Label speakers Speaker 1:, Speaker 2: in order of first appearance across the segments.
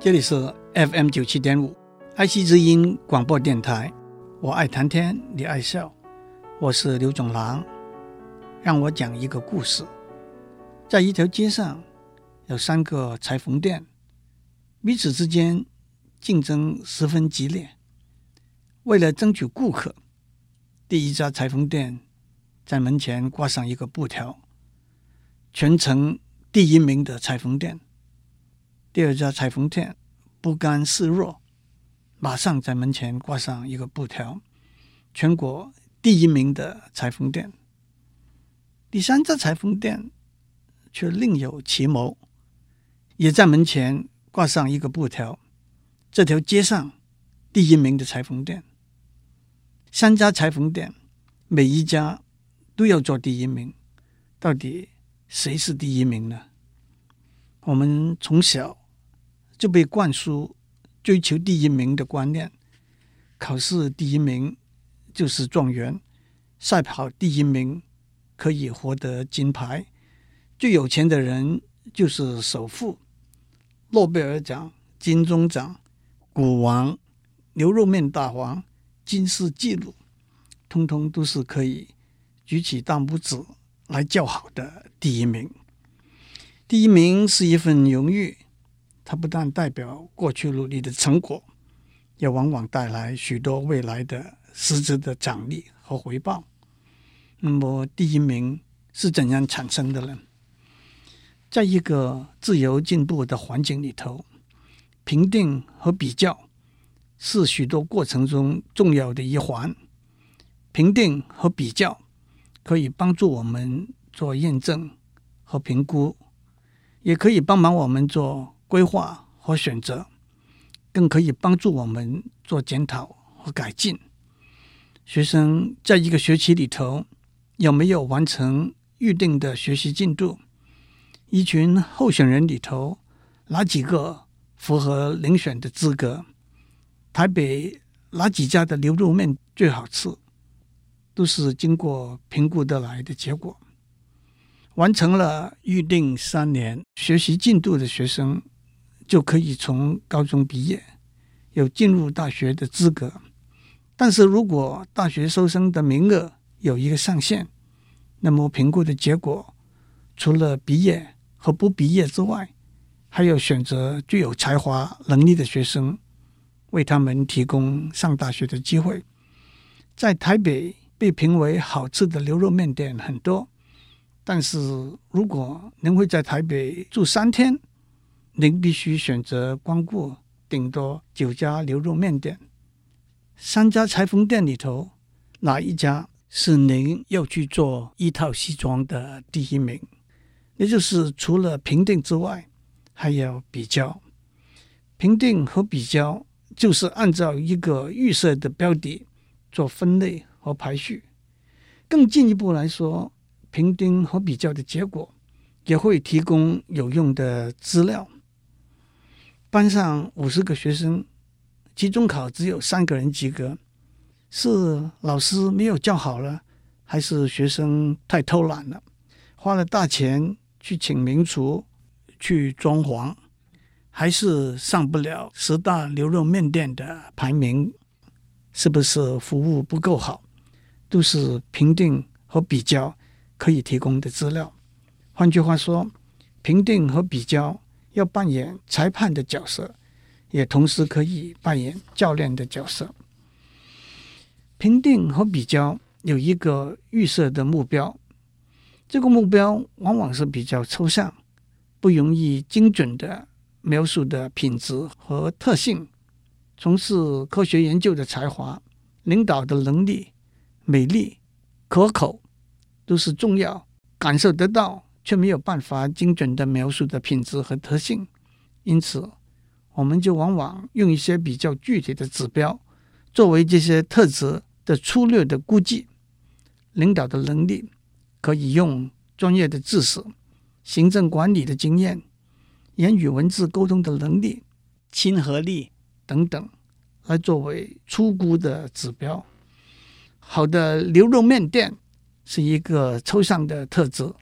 Speaker 1: 这里是 FM 九七点五爱惜之音广播电台。我爱谈天，你爱笑，我是刘总郎。让我讲一个故事。在一条街上，有三个裁缝店，彼此之间竞争十分激烈。为了争取顾客，第一家裁缝店在门前挂上一个布条：“全城第一名的裁缝店。”第二家裁缝店不甘示弱，马上在门前挂上一个布条：“全国第一名的裁缝店。”第三家裁缝店却另有奇谋，也在门前挂上一个布条：“这条街上第一名的裁缝店。”三家裁缝店每一家都要做第一名，到底谁是第一名呢？我们从小。就被灌输追求第一名的观念，考试第一名就是状元，赛跑第一名可以获得金牌，最有钱的人就是首富，诺贝尔奖、金钟奖、股王、牛肉面大王、金氏纪录，通通都是可以举起大拇指来叫好的第一名。第一名是一份荣誉。它不但代表过去努力的成果，也往往带来许多未来的实质的奖励和回报。那么，第一名是怎样产生的呢？在一个自由进步的环境里头，评定和比较是许多过程中重要的一环。评定和比较可以帮助我们做验证和评估，也可以帮忙我们做。规划和选择，更可以帮助我们做检讨和改进。学生在一个学期里头有没有完成预定的学习进度？一群候选人里头，哪几个符合遴选的资格？台北哪几家的牛肉面最好吃？都是经过评估得来的结果。完成了预定三年学习进度的学生，就可以从高中毕业，有进入大学的资格。但是如果大学收生的名额有一个上限，那么评估的结果除了毕业和不毕业之外，还有选择具有才华能力的学生，为他们提供上大学的机会。在台北被评为好吃的牛肉面店很多，但是如果您会在台北住三天，您必须选择光顾顶多九家牛肉面店，三家裁缝店里头，哪一家是您要去做一套西装的第一名？也就是除了评定之外，还要比较。评定和比较就是按照一个预设的标的做分类和排序。更进一步来说，评定和比较的结果也会提供有用的资料。班上五十个学生，期中考只有三个人及格，是老师没有教好了，还是学生太偷懒了，花了大钱去请名厨去装潢，还是上不了十大牛肉面店的排名？是不是服务不够好？都是评定和比较可以提供的资料。换句话说，评定和比较。要扮演裁判的角色，也同时可以扮演教练的角色。评定和比较有一个预设的目标，这个目标往往是比较抽象，不容易精准的描述的品质和特性。从事科学研究的才华、领导的能力、美丽、可口，都是重要，感受得到。却没有办法精准地描述的品质和特性，因此，我们就往往用一些比较具体的指标作为这些特质的粗略的估计。领导的能力可以用专业的知识、行政管理的经验、言语文字沟通的能力、亲和力等等来作为粗估的指标。好的牛肉面店是一个抽象的特质。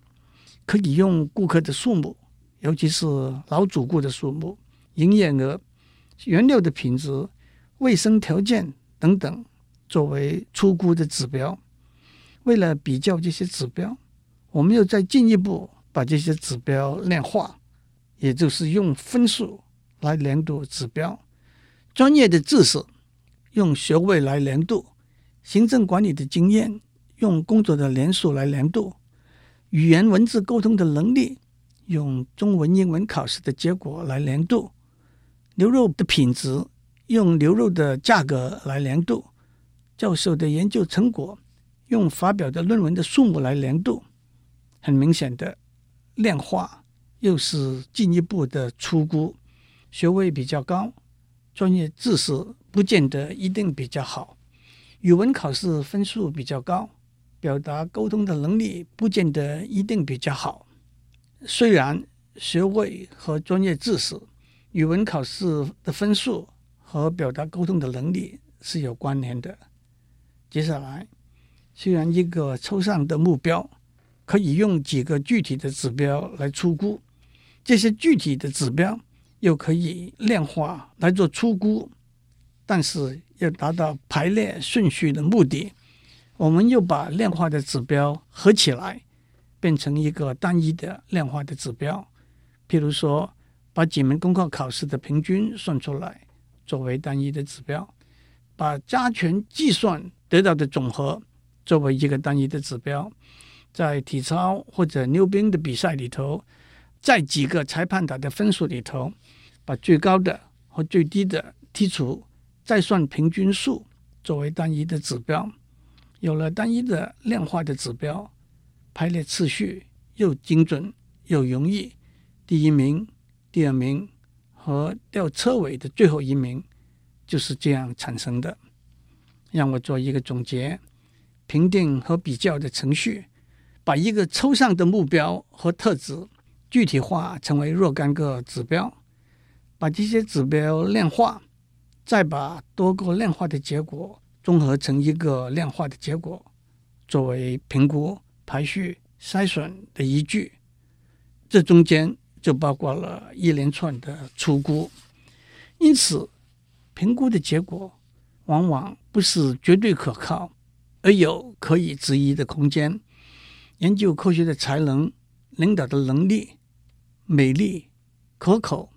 Speaker 1: 可以用顾客的数目，尤其是老主顾的数目、营业额原料的品质、卫生条件等等作为出估的指标。为了比较这些指标，我们又再进一步把这些指标量化，也就是用分数来量度指标。专业的知识用学位来量度，行政管理的经验用工作的年数来量度，语言文字沟通的能力用中文、英文考试的结果来量度，牛肉的品质用牛肉的价格来量度，教授的研究成果。用发表的论文的数目来量度，很明显的量化又是进一步的出估。学位比较高，专业知识不见得一定比较好；语文考试分数比较高，表达沟通的能力不见得一定比较好。虽然学位和专业知识、语文考试的分数和表达沟通的能力是有关联的。接下来。虽然一个抽象的目标可以用几个具体的指标来出估，这些具体的指标又可以量化来做出估，但是要达到排列顺序的目的，我们又把量化的指标合起来，变成一个单一的量化的指标。譬如说，把几门功课考试的平均算出来作为单一的指标，把加权计算得到的总和。作为一个单一的指标，在体操或者溜冰的比赛里头，在几个裁判打的分数里头，把最高的和最低的剔除，再算平均数作为单一的指标。有了单一的量化的指标，排列次序又精准又容易。第一名、第二名和吊车尾的最后一名就是这样产生的。让我做一个总结。评定和比较的程序，把一个抽象的目标和特质具体化成为若干个指标，把这些指标量化，再把多个量化的结果综合成一个量化的结果，作为评估、排序、筛选的依据。这中间就包括了一连串的初估，因此评估的结果往往不是绝对可靠。而有可以质疑的空间。研究科学的才能、领导的能力、美丽、可口，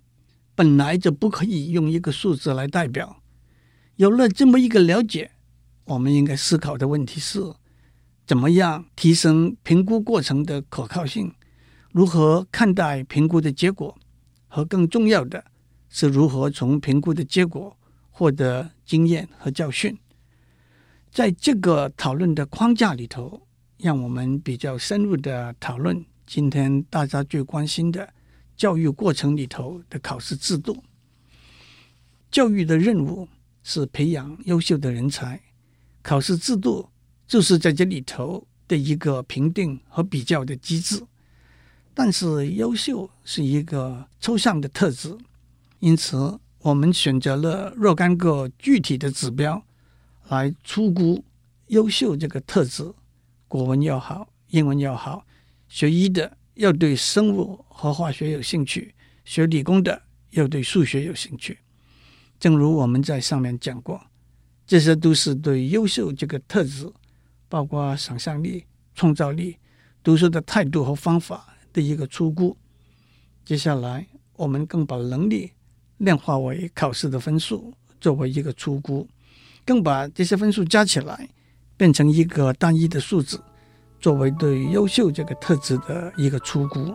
Speaker 1: 本来就不可以用一个数字来代表。有了这么一个了解，我们应该思考的问题是：怎么样提升评估过程的可靠性？如何看待评估的结果？和更重要的是，如何从评估的结果获得经验和教训？在这个讨论的框架里头，让我们比较深入的讨论今天大家最关心的教育过程里头的考试制度。教育的任务是培养优秀的人才，考试制度就是在这里头的一个评定和比较的机制。但是，优秀是一个抽象的特质，因此我们选择了若干个具体的指标。来出估优秀这个特质，国文要好，英文要好，学医的要对生物和化学有兴趣，学理工的要对数学有兴趣。正如我们在上面讲过，这些都是对优秀这个特质，包括想象力、创造力、读书的态度和方法的一个初估。接下来，我们更把能力量化为考试的分数，作为一个初估。更把这些分数加起来，变成一个单一的数字，作为对优秀这个特质的一个初估，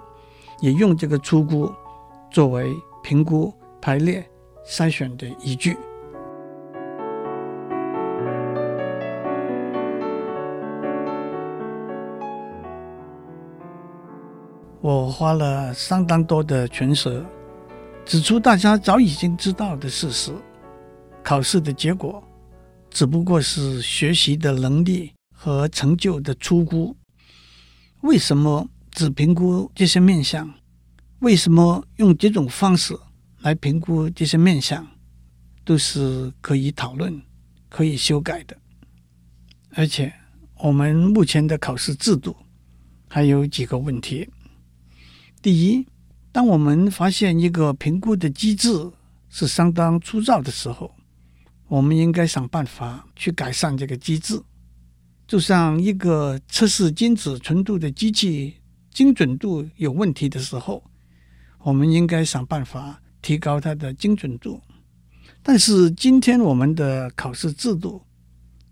Speaker 1: 也用这个初估作为评估、排列、筛选的依据。我花了相当多的唇舌，指出大家早已经知道的事实：考试的结果。只不过是学习的能力和成就的初估。为什么只评估这些面向？为什么用这种方式来评估这些面向？都是可以讨论、可以修改的。而且，我们目前的考试制度还有几个问题。第一，当我们发现一个评估的机制是相当粗糙的时候，我们应该想办法去改善这个机制。就像一个测试金子纯度的机器精准度有问题的时候，我们应该想办法提高它的精准度。但是今天我们的考试制度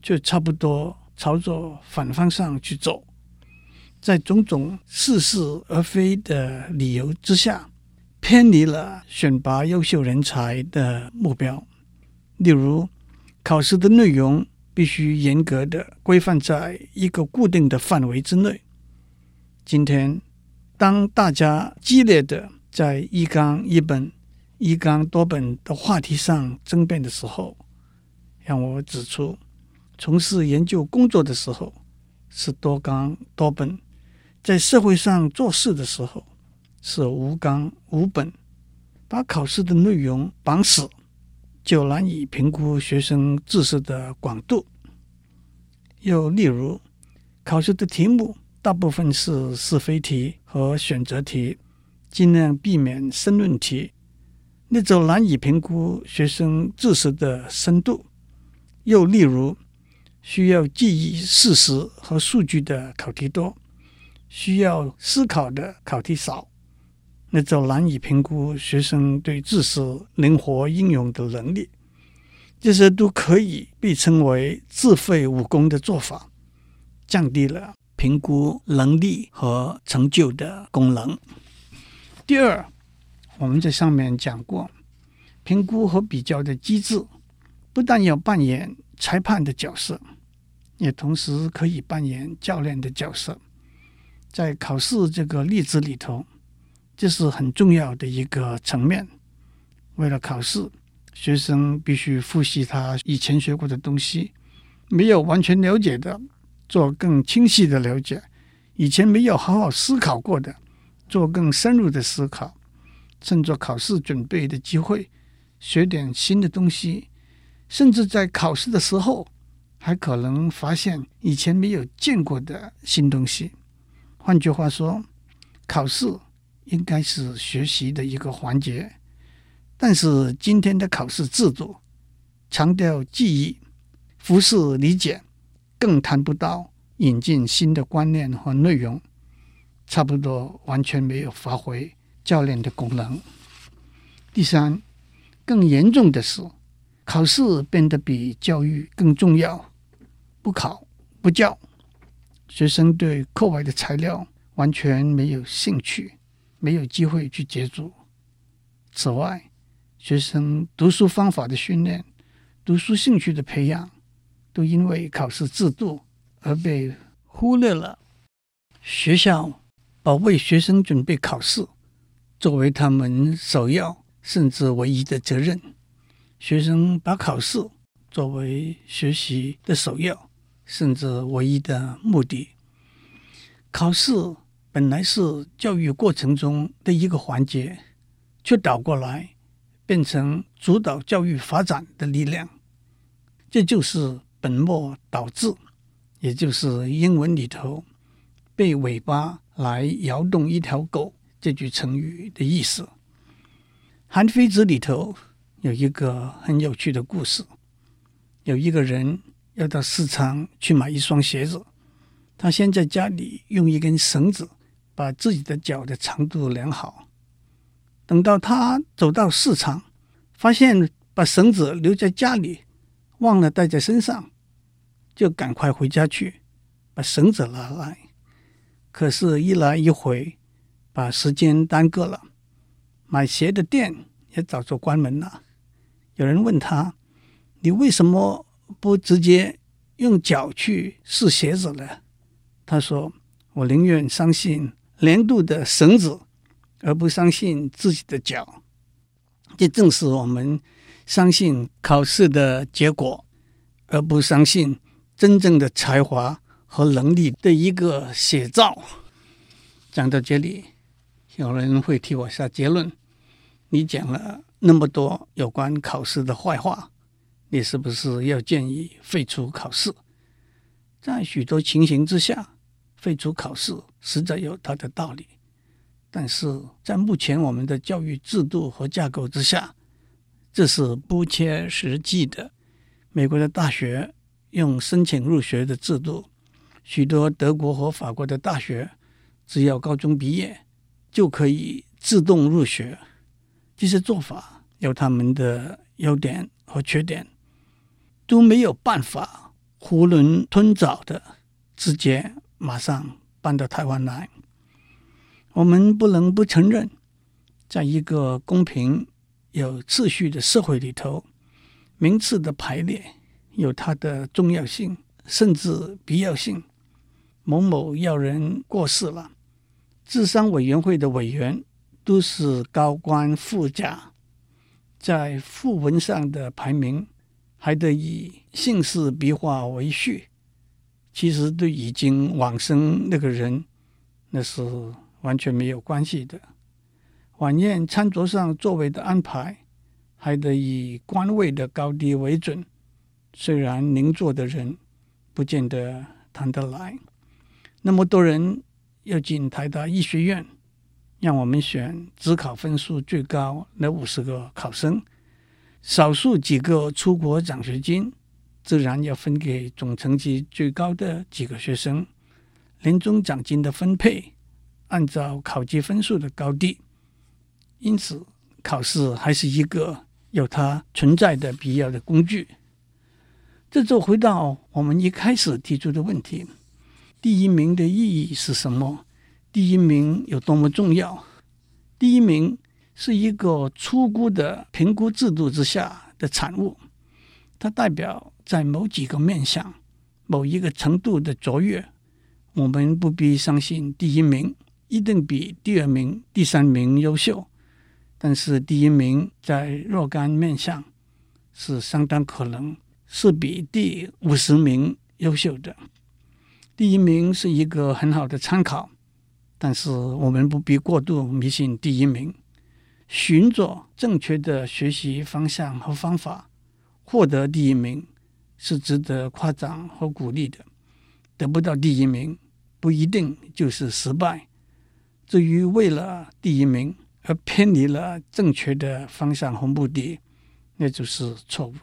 Speaker 1: 却差不多朝着反方向去走，在种种似是而非的理由之下，偏离了选拔优秀人才的目标。例如，考试的内容。必须严格的规范在一个固定的范围之内。今天，当大家激烈的在一纲一本、一纲多本的话题上争辩的时候，让我指出，从事研究工作的时候是多纲多本，在社会上做事的时候是无纲无本，把考试的内容绑死。就难以评估学生知识的广度。又例如，考试的题目大部分是是非题和选择题，尽量避免申论题，那就难以评估学生知识的深度。又例如，需要记忆事实和数据的考题多，需要思考的考题少。那就难以评估学生对知识灵活应用的能力，这些都可以被称为自废武功的做法，降低了评估能力和成就的功能。第二，我们在上面讲过，评估和比较的机制不但要扮演裁判的角色，也同时可以扮演教练的角色，在考试这个例子里头。这是很重要的一个层面。为了考试，学生必须复习他以前学过的东西，没有完全了解的，做更清晰的了解；以前没有好好思考过的，做更深入的思考。趁着考试准备的机会，学点新的东西，甚至在考试的时候，还可能发现以前没有见过的新东西。换句话说，考试。应该是学习的一个环节，但是今天的考试制度强调记忆、复习理解，更谈不到引进新的观念和内容，差不多完全没有发挥教练的功能。第三，更严重的是，考试变得比教育更重要，不考不教，学生对课外的材料完全没有兴趣。没有机会去接触。此外，学生读书方法的训练、读书兴趣的培养，都因为考试制度而被忽略了。学校把为学生准备考试作为他们首要甚至唯一的责任，学生把考试作为学习的首要甚至唯一的目的。考试。本来是教育过程中的一个环节，却倒过来变成主导教育发展的力量。这就是本末倒置，也就是英文里头“被尾巴来摇动一条狗”这句成语的意思。《韩非子》里头有一个很有趣的故事：有一个人要到市场去买一双鞋子，他先在家里用一根绳子。把自己的脚的长度量好，等到他走到市场，发现把绳子留在家里，忘了带在身上，就赶快回家去把绳子拿来。可是，一来一回，把时间耽搁了。买鞋的店也早就关门了。有人问他：“你为什么不直接用脚去试鞋子呢？”他说：“我宁愿相信。”年度的绳子，而不相信自己的脚，这正是我们相信考试的结果，而不相信真正的才华和能力的一个写照。讲到这里，有人会替我下结论：你讲了那么多有关考试的坏话，你是不是要建议废除考试？在许多情形之下。废除考试实在有它的道理，但是在目前我们的教育制度和架构之下，这是不切实际的。美国的大学用申请入学的制度，许多德国和法国的大学只要高中毕业就可以自动入学。这些做法有他们的优点和缺点，都没有办法囫囵吞枣的直接马上搬到台湾来。我们不能不承认，在一个公平有秩序的社会里头，名次的排列有它的重要性，甚至必要性。某某要人过世了，智商委员会的委员都是高官富贾，在訃文上的排名还得以姓氏笔画为序。其实对已经往生那个人，那是。完全没有关系的。晚宴餐桌上座位的安排，还得以官位的高低为准。虽然邻座的人不见得谈得来。那么多人要进台大医学院，让我们选指考分数最高那五十个考生，少数几个出国奖学金，自然要分给总成绩最高的几个学生。年终奖金的分配。按照考级分数的高低，因此考试还是一个有它存在的必要的工具。这就回到我们一开始提出的问题：第一名的意义是什么？第一名有多么重要？第一名是一个粗估的评估制度之下的产物，它代表在某几个面向、某一个程度的卓越。我们不必相信第一名。一定比第二名、第三名优秀，但是第一名在若干面向是相当可能是比第五十名优秀的。第一名是一个很好的参考，但是我们不必过度迷信第一名。寻找正确的学习方向和方法，获得第一名是值得夸奖和鼓励的。得不到第一名不一定就是失败。至于为了第一名而偏离了正确的方向和目的，那就是错误。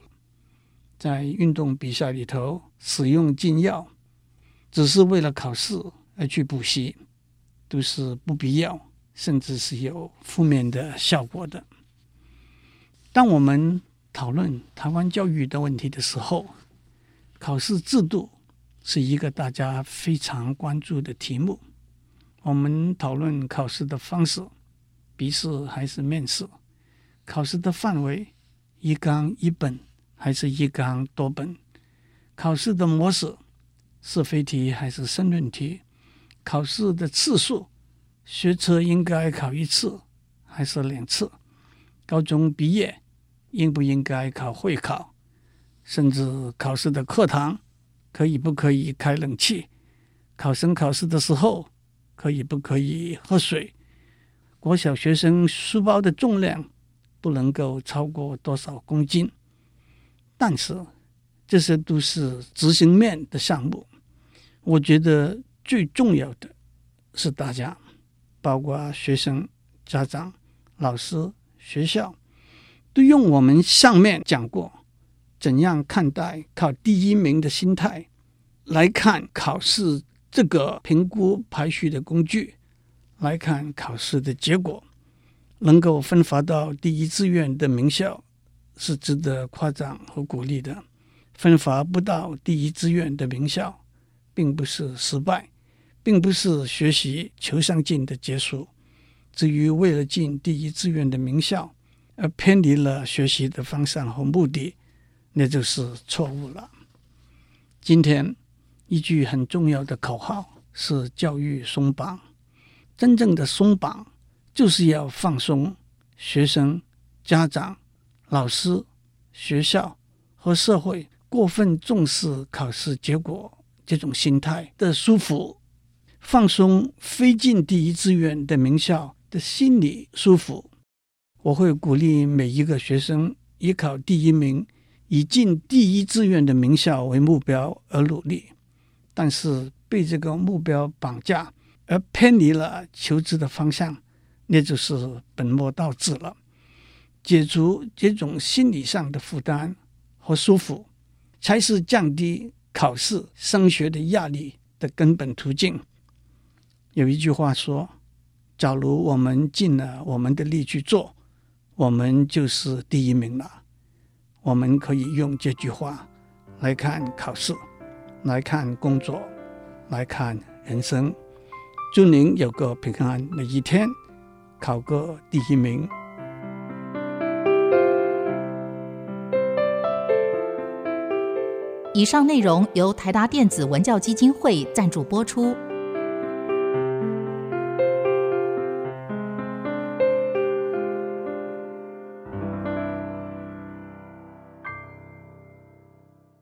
Speaker 1: 在运动比赛里头使用禁药，只是为了考试而去补习，都是不必要，甚至是有负面的效果的。当我们讨论台湾教育的问题的时候，考试制度是一个大家非常关注的题目。我们讨论考试的方式，笔试还是面试？考试的范围，一纲一本还是一纲多本？考试的模式，是非题还是申论题？考试的次数，学车应该考一次还是两次？高中毕业应不应该考会考？甚至考试的课堂可以不可以开冷气？考生考试的时候，可以不可以喝水？国小学生书包的重量不能够超过多少公斤？但是这些都是执行面的项目。我觉得最重要的是大家，包括学生、家长、老师、学校，都用我们上面讲过怎样看待考第一名的心态来看考试。这个评估排序的工具来看考试的结果，能够分发到第一志愿的名校是值得夸奖和鼓励的；分发不到第一志愿的名校，并不是失败，并不是学习求上进的结束。至于为了进第一志愿的名校而偏离了学习的方向和目的，那就是错误了。今天。一句很重要的口号是“教育松绑”。真正的松绑，就是要放松学生、家长、老师、学校和社会过分重视考试结果这种心态的束缚，放松非进第一志愿的名校的心理舒服。我会鼓励每一个学生以考第一名、以进第一志愿的名校为目标而努力。但是被这个目标绑架而偏离了求知的方向，那就是本末倒置了。解除这种心理上的负担和束缚，才是降低考试升学的压力的根本途径。有一句话说：“假如我们尽了我们的力去做，我们就是第一名了。”我们可以用这句话来看考试，来看工作，来看人生。祝您有个平安的一天，考个第一名。
Speaker 2: 以上内容由台达电子文教基金会赞助播出。